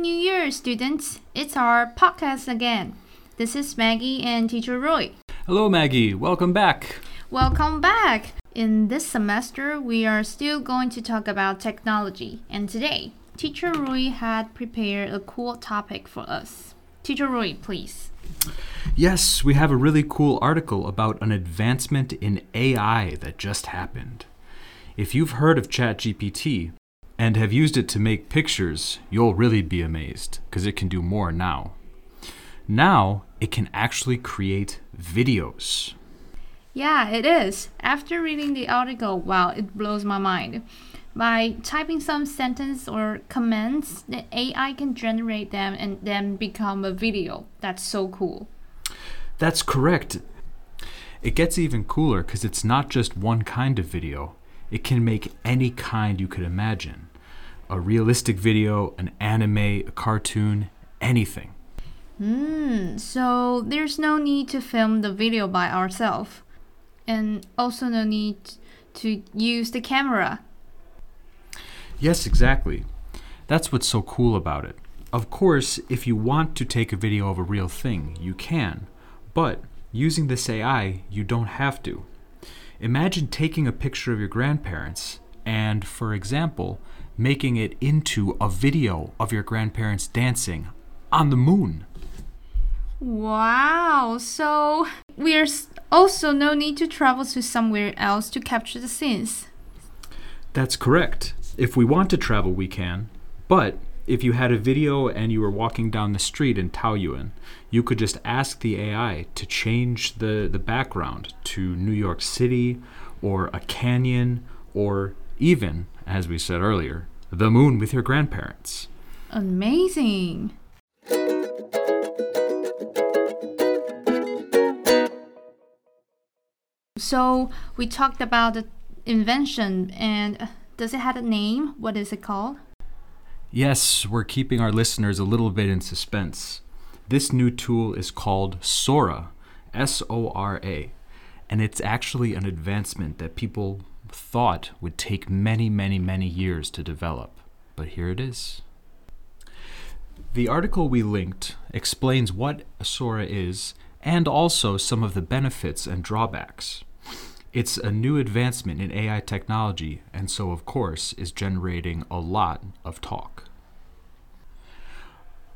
New Year, students! It's our podcast again. This is Maggie and Teacher Roy. Hello, Maggie. Welcome back. Welcome back. In this semester, we are still going to talk about technology, and today, Teacher Roy had prepared a cool topic for us. Teacher Roy, please. Yes, we have a really cool article about an advancement in AI that just happened. If you've heard of ChatGPT and have used it to make pictures, you'll really be amazed because it can do more now. Now, it can actually create videos. Yeah, it is. After reading the article, wow, it blows my mind. By typing some sentence or comments, the AI can generate them and then become a video. That's so cool. That's correct. It gets even cooler because it's not just one kind of video, it can make any kind you could imagine a realistic video, an anime, a cartoon, anything. Hmm, so there's no need to film the video by ourselves, and also no need to use the camera. Yes, exactly. That's what's so cool about it. Of course, if you want to take a video of a real thing, you can, but using this AI, you don't have to. Imagine taking a picture of your grandparents and, for example, making it into a video of your grandparents dancing on the moon. Wow, so there's also no need to travel to somewhere else to capture the scenes. That's correct. If we want to travel, we can. But if you had a video and you were walking down the street in Taoyuan, you could just ask the AI to change the, the background to New York City or a canyon or even, as we said earlier, the moon with your grandparents. Amazing. So we talked about the invention and uh, does it have a name? What is it called? Yes, we're keeping our listeners a little bit in suspense. This new tool is called Sora, S O R A, and it's actually an advancement that people thought would take many, many, many years to develop. But here it is. The article we linked explains what Sora is and also some of the benefits and drawbacks. It's a new advancement in AI technology, and so, of course, is generating a lot of talk.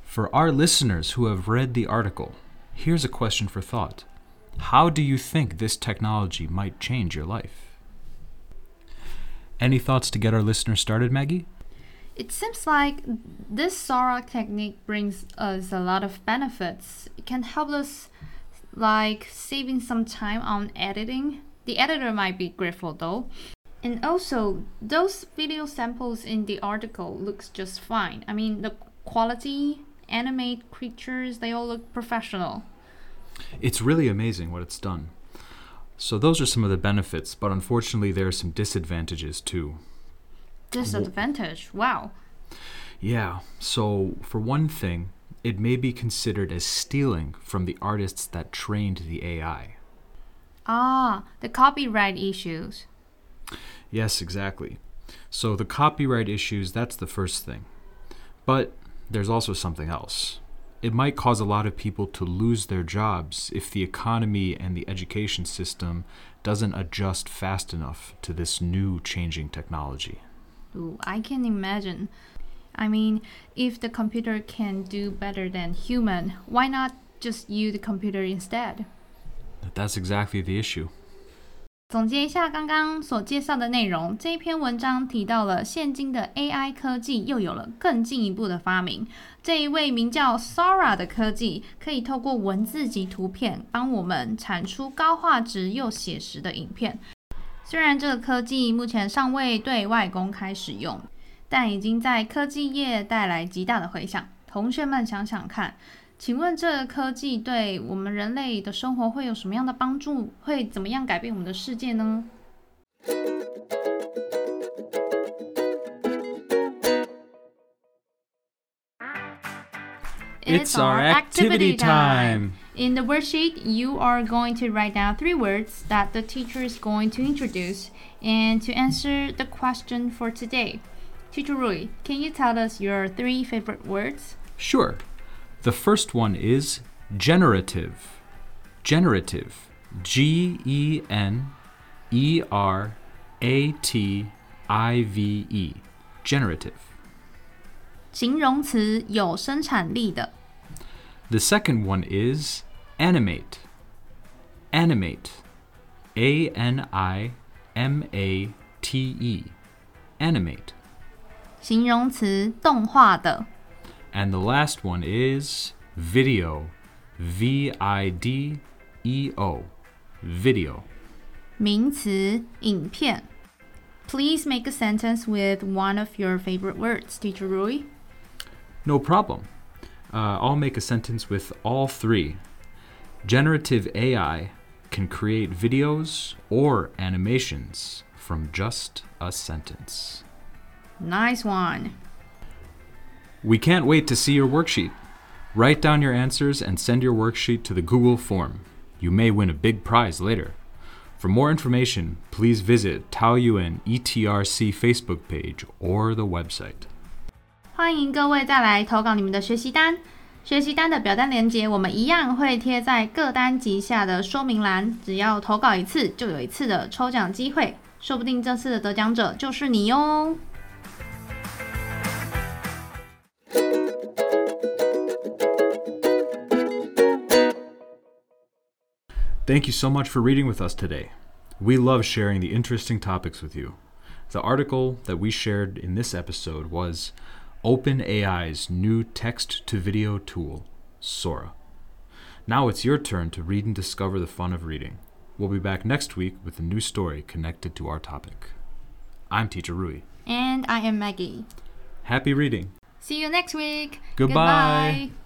For our listeners who have read the article, here's a question for thought How do you think this technology might change your life? Any thoughts to get our listeners started, Maggie? It seems like this Sora technique brings us a lot of benefits. It can help us like saving some time on editing the editor might be grateful though. And also, those video samples in the article looks just fine. I mean, the quality, animate creatures, they all look professional. It's really amazing what it's done. So those are some of the benefits, but unfortunately there are some disadvantages too. Disadvantage? Wow. Yeah. So for one thing, it may be considered as stealing from the artists that trained the AI. Ah, the copyright issues. Yes, exactly. So the copyright issues, that's the first thing. But there's also something else. It might cause a lot of people to lose their jobs if the economy and the education system doesn't adjust fast enough to this new changing technology. Ooh, I can imagine. I mean, if the computer can do better than human, why not just use the computer instead? That's exactly the issue. 总结一下刚刚所介绍的内容，这一篇文章提到了现今的 AI 科技又有了更进一步的发明。这一位名叫 Sora 的科技，可以透过文字及图片，帮我们产出高画质又写实的影片。虽然这个科技目前尚未对外公开使用，但已经在科技业带来极大的回响。同学们想想看。请问这科技对我们人类的生活会有什么样的帮助？会怎么样改变我们的世界呢？It's our activity time. In the worksheet, you are going to write down three words that the teacher is going to introduce and to answer the question for today. Teacher Rui, can you tell us your three favorite words? Sure. The first one is generative. Generative. G E N E R A T I V E. Generative. 形容词有生产力的。 The second one is animate. Animate. A N I M A T E. Animate. 形容词动画的。 And the last one is video. V I D E O. Video. 名词影片。Please make a sentence with one of your favorite words, Teacher Rui. No problem. Uh, I'll make a sentence with all three. Generative AI can create videos or animations from just a sentence. Nice one. We can't wait to see your worksheet. Write down your answers and send your worksheet to the Google form. You may win a big prize later. For more information, please visit Taoyuan ETRC Facebook page or the website. 欢迎各位再来投稿你们的学习单。学习单的表单连接，我们一样会贴在各单集下的说明栏。只要投稿一次，就有一次的抽奖机会，说不定这次的得奖者就是你哟。 Thank you so much for reading with us today. We love sharing the interesting topics with you. The article that we shared in this episode was OpenAI's new text to video tool, Sora. Now it's your turn to read and discover the fun of reading. We'll be back next week with a new story connected to our topic. I'm Teacher Rui. And I am Maggie. Happy reading! See you next week. Goodbye. Goodbye.